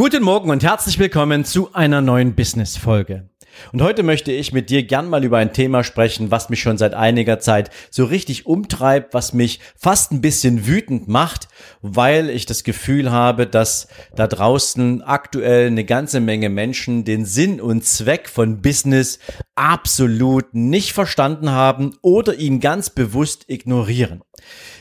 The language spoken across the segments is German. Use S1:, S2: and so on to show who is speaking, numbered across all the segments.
S1: Guten Morgen und herzlich willkommen zu einer neuen Business-Folge. Und heute möchte ich mit dir gern mal über ein Thema sprechen, was mich schon seit einiger Zeit so richtig umtreibt, was mich fast ein bisschen wütend macht, weil ich das Gefühl habe, dass da draußen aktuell eine ganze Menge Menschen den Sinn und Zweck von Business absolut nicht verstanden haben oder ihn ganz bewusst ignorieren.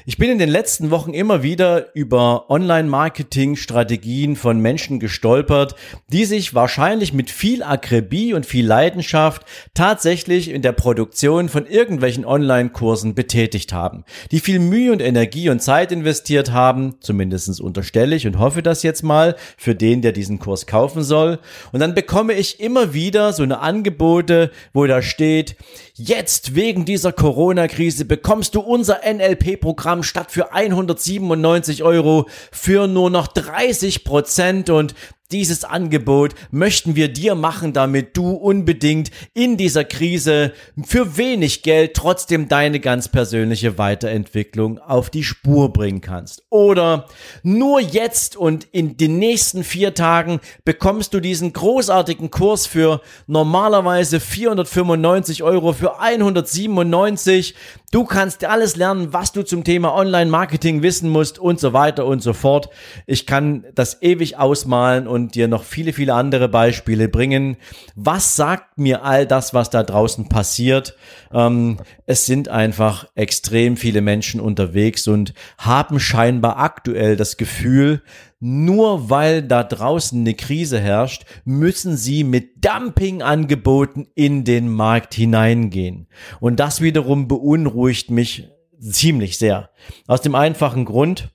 S1: Ich bin in den letzten Wochen immer wieder über Online-Marketing-Strategien von Menschen gestolpert, die sich wahrscheinlich mit viel Akribie und viel Leidenschaft tatsächlich in der Produktion von irgendwelchen Online-Kursen betätigt haben, die viel Mühe und Energie und Zeit investiert haben, zumindestens unterstelle ich und hoffe das jetzt mal für den, der diesen Kurs kaufen soll. Und dann bekomme ich immer wieder so eine Angebote, wo da steht, jetzt wegen dieser Corona-Krise bekommst du unser NLP-Programm haben statt für 197 Euro für nur noch 30 Prozent. Und dieses Angebot möchten wir dir machen, damit du unbedingt in dieser Krise für wenig Geld trotzdem deine ganz persönliche Weiterentwicklung auf die Spur bringen kannst. Oder nur jetzt und in den nächsten vier Tagen bekommst du diesen großartigen Kurs für normalerweise 495 Euro für 197. Du kannst alles lernen, was du zum Thema Online-Marketing wissen musst und so weiter und so fort. Ich kann das ewig ausmalen und dir noch viele, viele andere Beispiele bringen. Was sagt mir all das, was da draußen passiert? Ähm, es sind einfach extrem viele Menschen unterwegs und haben scheinbar aktuell das Gefühl, nur weil da draußen eine Krise herrscht, müssen sie mit Dumpingangeboten in den Markt hineingehen. Und das wiederum beunruhigt mich ziemlich sehr. Aus dem einfachen Grund,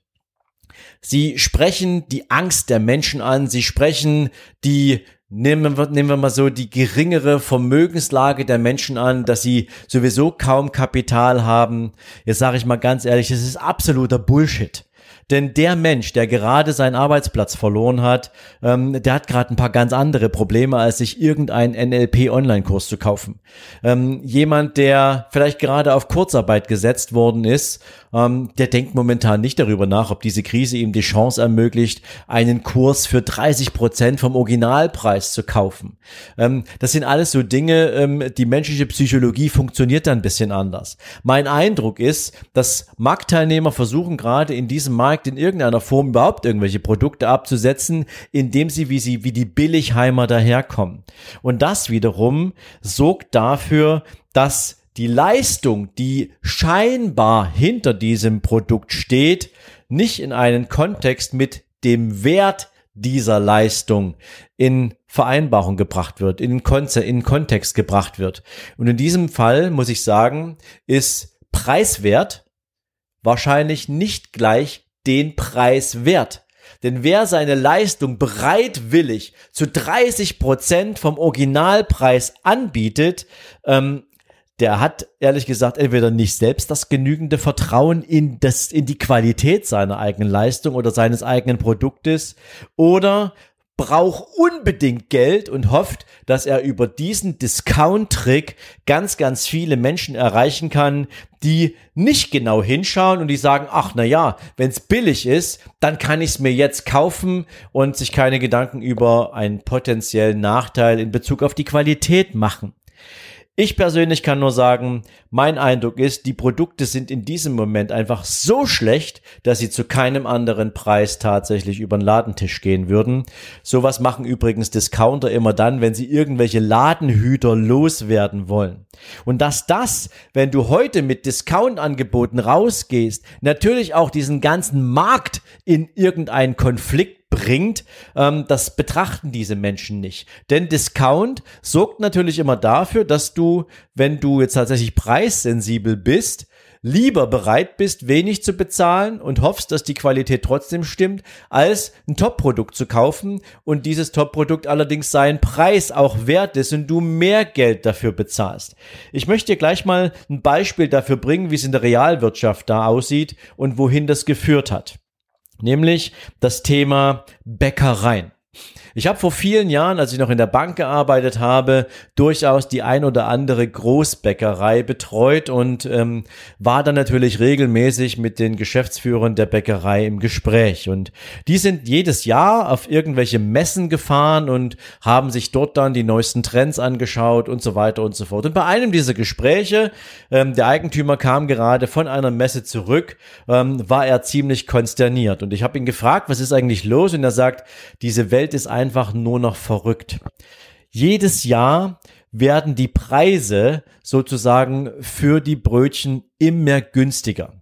S1: Sie sprechen die Angst der Menschen an. Sie sprechen die Nehmen wir, nehmen wir mal so die geringere Vermögenslage der Menschen an, dass sie sowieso kaum Kapital haben. Jetzt sage ich mal ganz ehrlich, das ist absoluter Bullshit. Denn der Mensch, der gerade seinen Arbeitsplatz verloren hat, ähm, der hat gerade ein paar ganz andere Probleme, als sich irgendeinen NLP-Online-Kurs zu kaufen. Ähm, jemand, der vielleicht gerade auf Kurzarbeit gesetzt worden ist, ähm, der denkt momentan nicht darüber nach, ob diese Krise ihm die Chance ermöglicht, einen Kurs für 30 Prozent vom Originalpreis zu kaufen. Ähm, das sind alles so Dinge, ähm, die menschliche Psychologie funktioniert da ein bisschen anders. Mein Eindruck ist, dass Marktteilnehmer versuchen gerade in diesem Markt in irgendeiner Form überhaupt irgendwelche Produkte abzusetzen, indem sie wie sie wie die Billigheimer daherkommen. Und das wiederum sorgt dafür, dass die Leistung, die scheinbar hinter diesem Produkt steht, nicht in einen Kontext mit dem Wert dieser Leistung in Vereinbarung gebracht wird, in, Kon in Kontext gebracht wird. Und in diesem Fall muss ich sagen, ist preiswert wahrscheinlich nicht gleich den Preis wert. Denn wer seine Leistung bereitwillig zu 30 Prozent vom Originalpreis anbietet, ähm, der hat ehrlich gesagt entweder nicht selbst das genügende Vertrauen in das, in die Qualität seiner eigenen Leistung oder seines eigenen Produktes oder braucht unbedingt Geld und hofft, dass er über diesen Discount-Trick ganz, ganz viele Menschen erreichen kann, die nicht genau hinschauen und die sagen, ach na ja, wenn es billig ist, dann kann ich es mir jetzt kaufen und sich keine Gedanken über einen potenziellen Nachteil in Bezug auf die Qualität machen. Ich persönlich kann nur sagen, mein Eindruck ist, die Produkte sind in diesem Moment einfach so schlecht, dass sie zu keinem anderen Preis tatsächlich über den Ladentisch gehen würden. Sowas machen übrigens Discounter immer dann, wenn sie irgendwelche Ladenhüter loswerden wollen. Und dass das, wenn du heute mit Discount-Angeboten rausgehst, natürlich auch diesen ganzen Markt in irgendeinen Konflikt bringt, ähm, das betrachten diese Menschen nicht. Denn Discount sorgt natürlich immer dafür, dass du, wenn du jetzt tatsächlich preissensibel bist, lieber bereit bist, wenig zu bezahlen und hoffst, dass die Qualität trotzdem stimmt, als ein Top-Produkt zu kaufen und dieses Top-Produkt allerdings seinen Preis auch wert ist und du mehr Geld dafür bezahlst. Ich möchte dir gleich mal ein Beispiel dafür bringen, wie es in der Realwirtschaft da aussieht und wohin das geführt hat. Nämlich das Thema Bäckereien. Ich habe vor vielen Jahren, als ich noch in der Bank gearbeitet habe, durchaus die ein oder andere Großbäckerei betreut und ähm, war dann natürlich regelmäßig mit den Geschäftsführern der Bäckerei im Gespräch. Und die sind jedes Jahr auf irgendwelche Messen gefahren und haben sich dort dann die neuesten Trends angeschaut und so weiter und so fort. Und bei einem dieser Gespräche, ähm, der Eigentümer kam gerade von einer Messe zurück, ähm, war er ziemlich konsterniert. Und ich habe ihn gefragt, was ist eigentlich los? Und er sagt, diese Welt ist ein einfach nur noch verrückt. Jedes Jahr werden die Preise sozusagen für die Brötchen immer günstiger.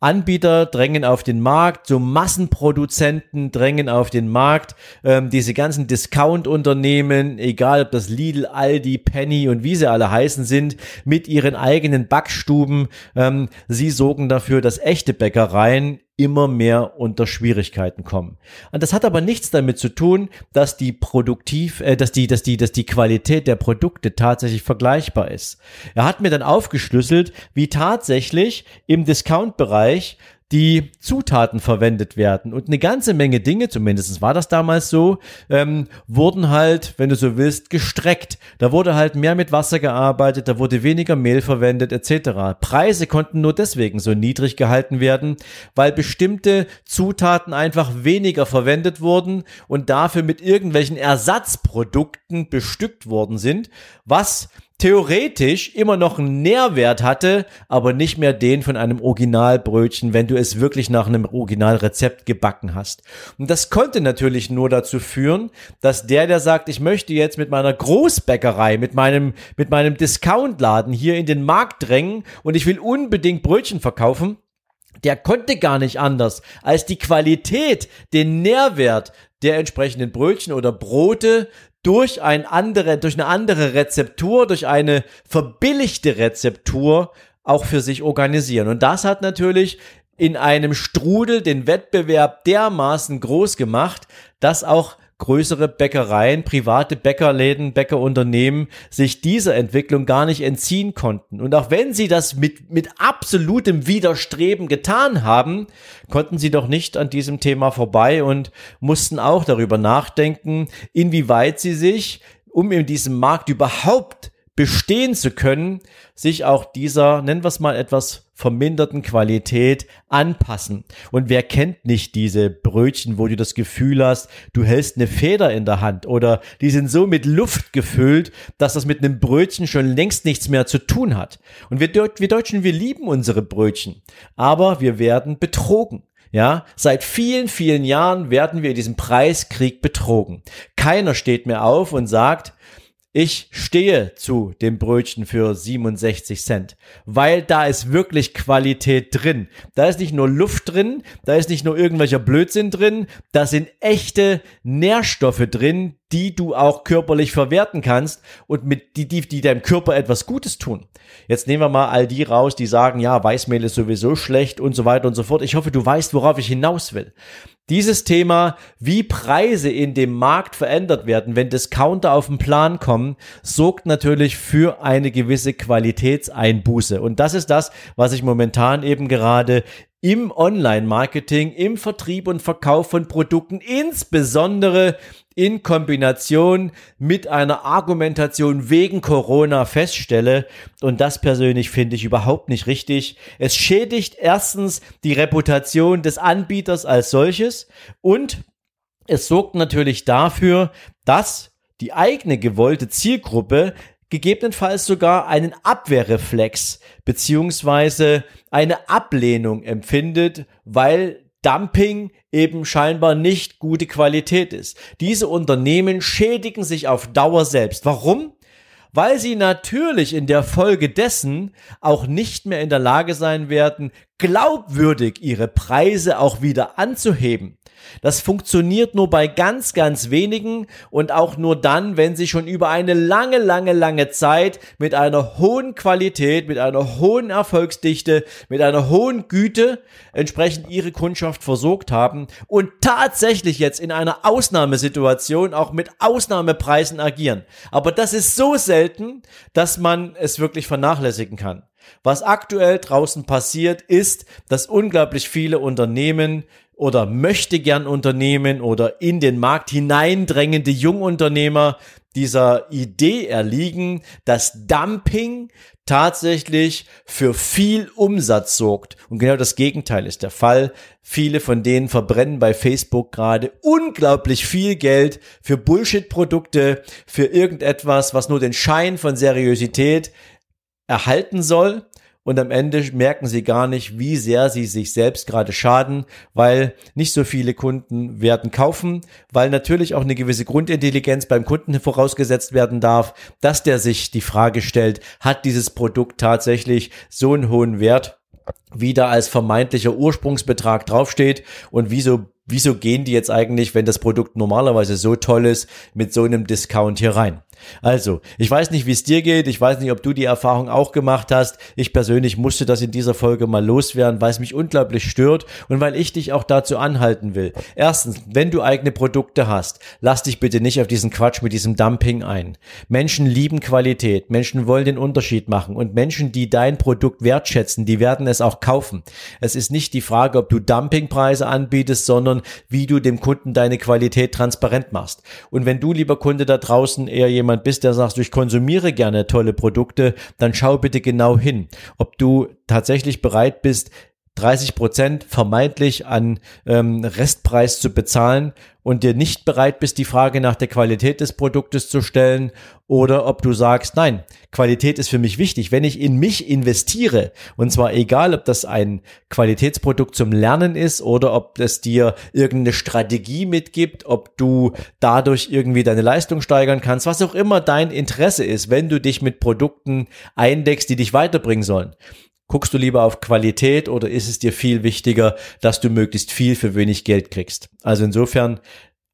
S1: Anbieter drängen auf den Markt, so Massenproduzenten drängen auf den Markt, ähm, diese ganzen Discount-Unternehmen, egal ob das Lidl, Aldi, Penny und wie sie alle heißen sind, mit ihren eigenen Backstuben, ähm, sie sorgen dafür, dass echte Bäckereien immer mehr unter Schwierigkeiten kommen. Und das hat aber nichts damit zu tun, dass die produktiv, äh, dass die, dass die, dass die Qualität der Produkte tatsächlich vergleichbar ist. Er hat mir dann aufgeschlüsselt, wie tatsächlich im Discount-Bereich die Zutaten verwendet werden. Und eine ganze Menge Dinge, zumindest war das damals so, ähm, wurden halt, wenn du so willst, gestreckt. Da wurde halt mehr mit Wasser gearbeitet, da wurde weniger Mehl verwendet, etc. Preise konnten nur deswegen so niedrig gehalten werden, weil bestimmte Zutaten einfach weniger verwendet wurden und dafür mit irgendwelchen Ersatzprodukten bestückt worden sind, was theoretisch immer noch einen Nährwert hatte, aber nicht mehr den von einem Originalbrötchen, wenn du es wirklich nach einem Originalrezept gebacken hast. Und das konnte natürlich nur dazu führen, dass der, der sagt, ich möchte jetzt mit meiner Großbäckerei, mit meinem, mit meinem Discountladen hier in den Markt drängen und ich will unbedingt Brötchen verkaufen, der konnte gar nicht anders, als die Qualität, den Nährwert der entsprechenden Brötchen oder Brote durch ein andere, durch eine andere Rezeptur, durch eine verbilligte Rezeptur auch für sich organisieren. Und das hat natürlich in einem Strudel den Wettbewerb dermaßen groß gemacht, dass auch größere Bäckereien, private Bäckerläden, Bäckerunternehmen sich dieser Entwicklung gar nicht entziehen konnten. Und auch wenn sie das mit, mit absolutem Widerstreben getan haben, konnten sie doch nicht an diesem Thema vorbei und mussten auch darüber nachdenken, inwieweit sie sich, um in diesem Markt überhaupt bestehen zu können, sich auch dieser, nennen wir es mal etwas verminderten Qualität anpassen. Und wer kennt nicht diese Brötchen, wo du das Gefühl hast, du hältst eine Feder in der Hand oder die sind so mit Luft gefüllt, dass das mit einem Brötchen schon längst nichts mehr zu tun hat. Und wir, wir Deutschen, wir lieben unsere Brötchen, aber wir werden betrogen. Ja, seit vielen, vielen Jahren werden wir in diesem Preiskrieg betrogen. Keiner steht mehr auf und sagt, ich stehe zu dem Brötchen für 67 Cent, weil da ist wirklich Qualität drin. Da ist nicht nur Luft drin, da ist nicht nur irgendwelcher Blödsinn drin, da sind echte Nährstoffe drin, die du auch körperlich verwerten kannst und mit die, die, die deinem Körper etwas Gutes tun. Jetzt nehmen wir mal all die raus, die sagen, ja, Weißmehl ist sowieso schlecht und so weiter und so fort. Ich hoffe, du weißt, worauf ich hinaus will. Dieses Thema, wie Preise in dem Markt verändert werden, wenn Discounter auf den Plan kommen, sorgt natürlich für eine gewisse Qualitätseinbuße. Und das ist das, was ich momentan eben gerade im Online-Marketing, im Vertrieb und Verkauf von Produkten, insbesondere in Kombination mit einer Argumentation wegen Corona feststelle. Und das persönlich finde ich überhaupt nicht richtig. Es schädigt erstens die Reputation des Anbieters als solches und es sorgt natürlich dafür, dass die eigene gewollte Zielgruppe gegebenenfalls sogar einen Abwehrreflex beziehungsweise eine Ablehnung empfindet, weil Dumping eben scheinbar nicht gute Qualität ist. Diese Unternehmen schädigen sich auf Dauer selbst. Warum? Weil sie natürlich in der Folge dessen auch nicht mehr in der Lage sein werden, glaubwürdig ihre Preise auch wieder anzuheben. Das funktioniert nur bei ganz, ganz wenigen und auch nur dann, wenn sie schon über eine lange, lange, lange Zeit mit einer hohen Qualität, mit einer hohen Erfolgsdichte, mit einer hohen Güte entsprechend ihre Kundschaft versorgt haben und tatsächlich jetzt in einer Ausnahmesituation auch mit Ausnahmepreisen agieren. Aber das ist so selten, dass man es wirklich vernachlässigen kann. Was aktuell draußen passiert, ist, dass unglaublich viele Unternehmen oder möchte gern Unternehmen oder in den Markt hineindrängende Jungunternehmer dieser Idee erliegen, dass Dumping tatsächlich für viel Umsatz sorgt. Und genau das Gegenteil ist der Fall. Viele von denen verbrennen bei Facebook gerade unglaublich viel Geld für Bullshit-Produkte, für irgendetwas, was nur den Schein von Seriosität erhalten soll und am Ende merken sie gar nicht, wie sehr sie sich selbst gerade schaden, weil nicht so viele Kunden werden kaufen, weil natürlich auch eine gewisse Grundintelligenz beim Kunden vorausgesetzt werden darf, dass der sich die Frage stellt, hat dieses Produkt tatsächlich so einen hohen Wert, wie da als vermeintlicher Ursprungsbetrag draufsteht und wieso wieso gehen die jetzt eigentlich, wenn das Produkt normalerweise so toll ist, mit so einem Discount hier rein? Also, ich weiß nicht, wie es dir geht. Ich weiß nicht, ob du die Erfahrung auch gemacht hast. Ich persönlich musste das in dieser Folge mal loswerden, weil es mich unglaublich stört und weil ich dich auch dazu anhalten will. Erstens, wenn du eigene Produkte hast, lass dich bitte nicht auf diesen Quatsch mit diesem Dumping ein. Menschen lieben Qualität. Menschen wollen den Unterschied machen und Menschen, die dein Produkt wertschätzen, die werden es auch kaufen. Es ist nicht die Frage, ob du Dumpingpreise anbietest, sondern wie du dem Kunden deine Qualität transparent machst. Und wenn du, lieber Kunde da draußen, eher jemand jemand bist, der sagt, ich konsumiere gerne tolle Produkte, dann schau bitte genau hin, ob du tatsächlich bereit bist, 30 Prozent vermeintlich an ähm, Restpreis zu bezahlen und dir nicht bereit bist, die Frage nach der Qualität des Produktes zu stellen oder ob du sagst, nein, Qualität ist für mich wichtig. Wenn ich in mich investiere, und zwar egal, ob das ein Qualitätsprodukt zum Lernen ist oder ob es dir irgendeine Strategie mitgibt, ob du dadurch irgendwie deine Leistung steigern kannst, was auch immer dein Interesse ist, wenn du dich mit Produkten eindeckst, die dich weiterbringen sollen. Guckst du lieber auf Qualität oder ist es dir viel wichtiger, dass du möglichst viel für wenig Geld kriegst? Also insofern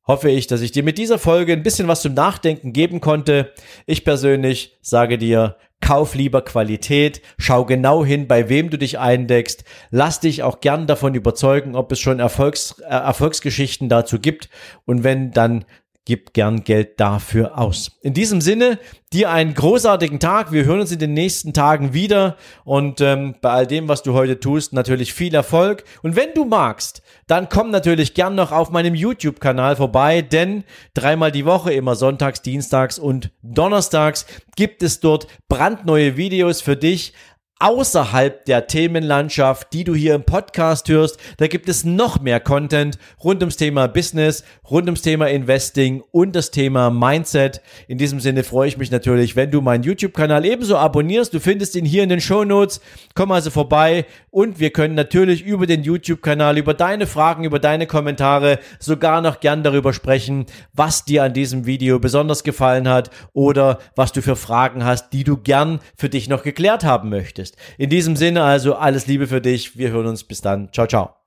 S1: hoffe ich, dass ich dir mit dieser Folge ein bisschen was zum Nachdenken geben konnte. Ich persönlich sage dir, kauf lieber Qualität, schau genau hin, bei wem du dich eindeckst, lass dich auch gern davon überzeugen, ob es schon Erfolgs, äh, Erfolgsgeschichten dazu gibt und wenn, dann gib gern Geld dafür aus. In diesem Sinne, dir einen großartigen Tag. Wir hören uns in den nächsten Tagen wieder und ähm, bei all dem, was du heute tust, natürlich viel Erfolg. Und wenn du magst, dann komm natürlich gern noch auf meinem YouTube-Kanal vorbei, denn dreimal die Woche, immer sonntags, dienstags und donnerstags, gibt es dort brandneue Videos für dich außerhalb der Themenlandschaft, die du hier im Podcast hörst. Da gibt es noch mehr Content rund ums Thema Business, rund ums Thema Investing und das Thema Mindset. In diesem Sinne freue ich mich natürlich, wenn du meinen YouTube-Kanal ebenso abonnierst. Du findest ihn hier in den Show Notes. Komm also vorbei und wir können natürlich über den YouTube-Kanal, über deine Fragen, über deine Kommentare sogar noch gern darüber sprechen, was dir an diesem Video besonders gefallen hat oder was du für Fragen hast, die du gern für dich noch geklärt haben möchtest bist. In diesem Sinne also alles Liebe für dich. Wir hören uns bis dann. Ciao, ciao.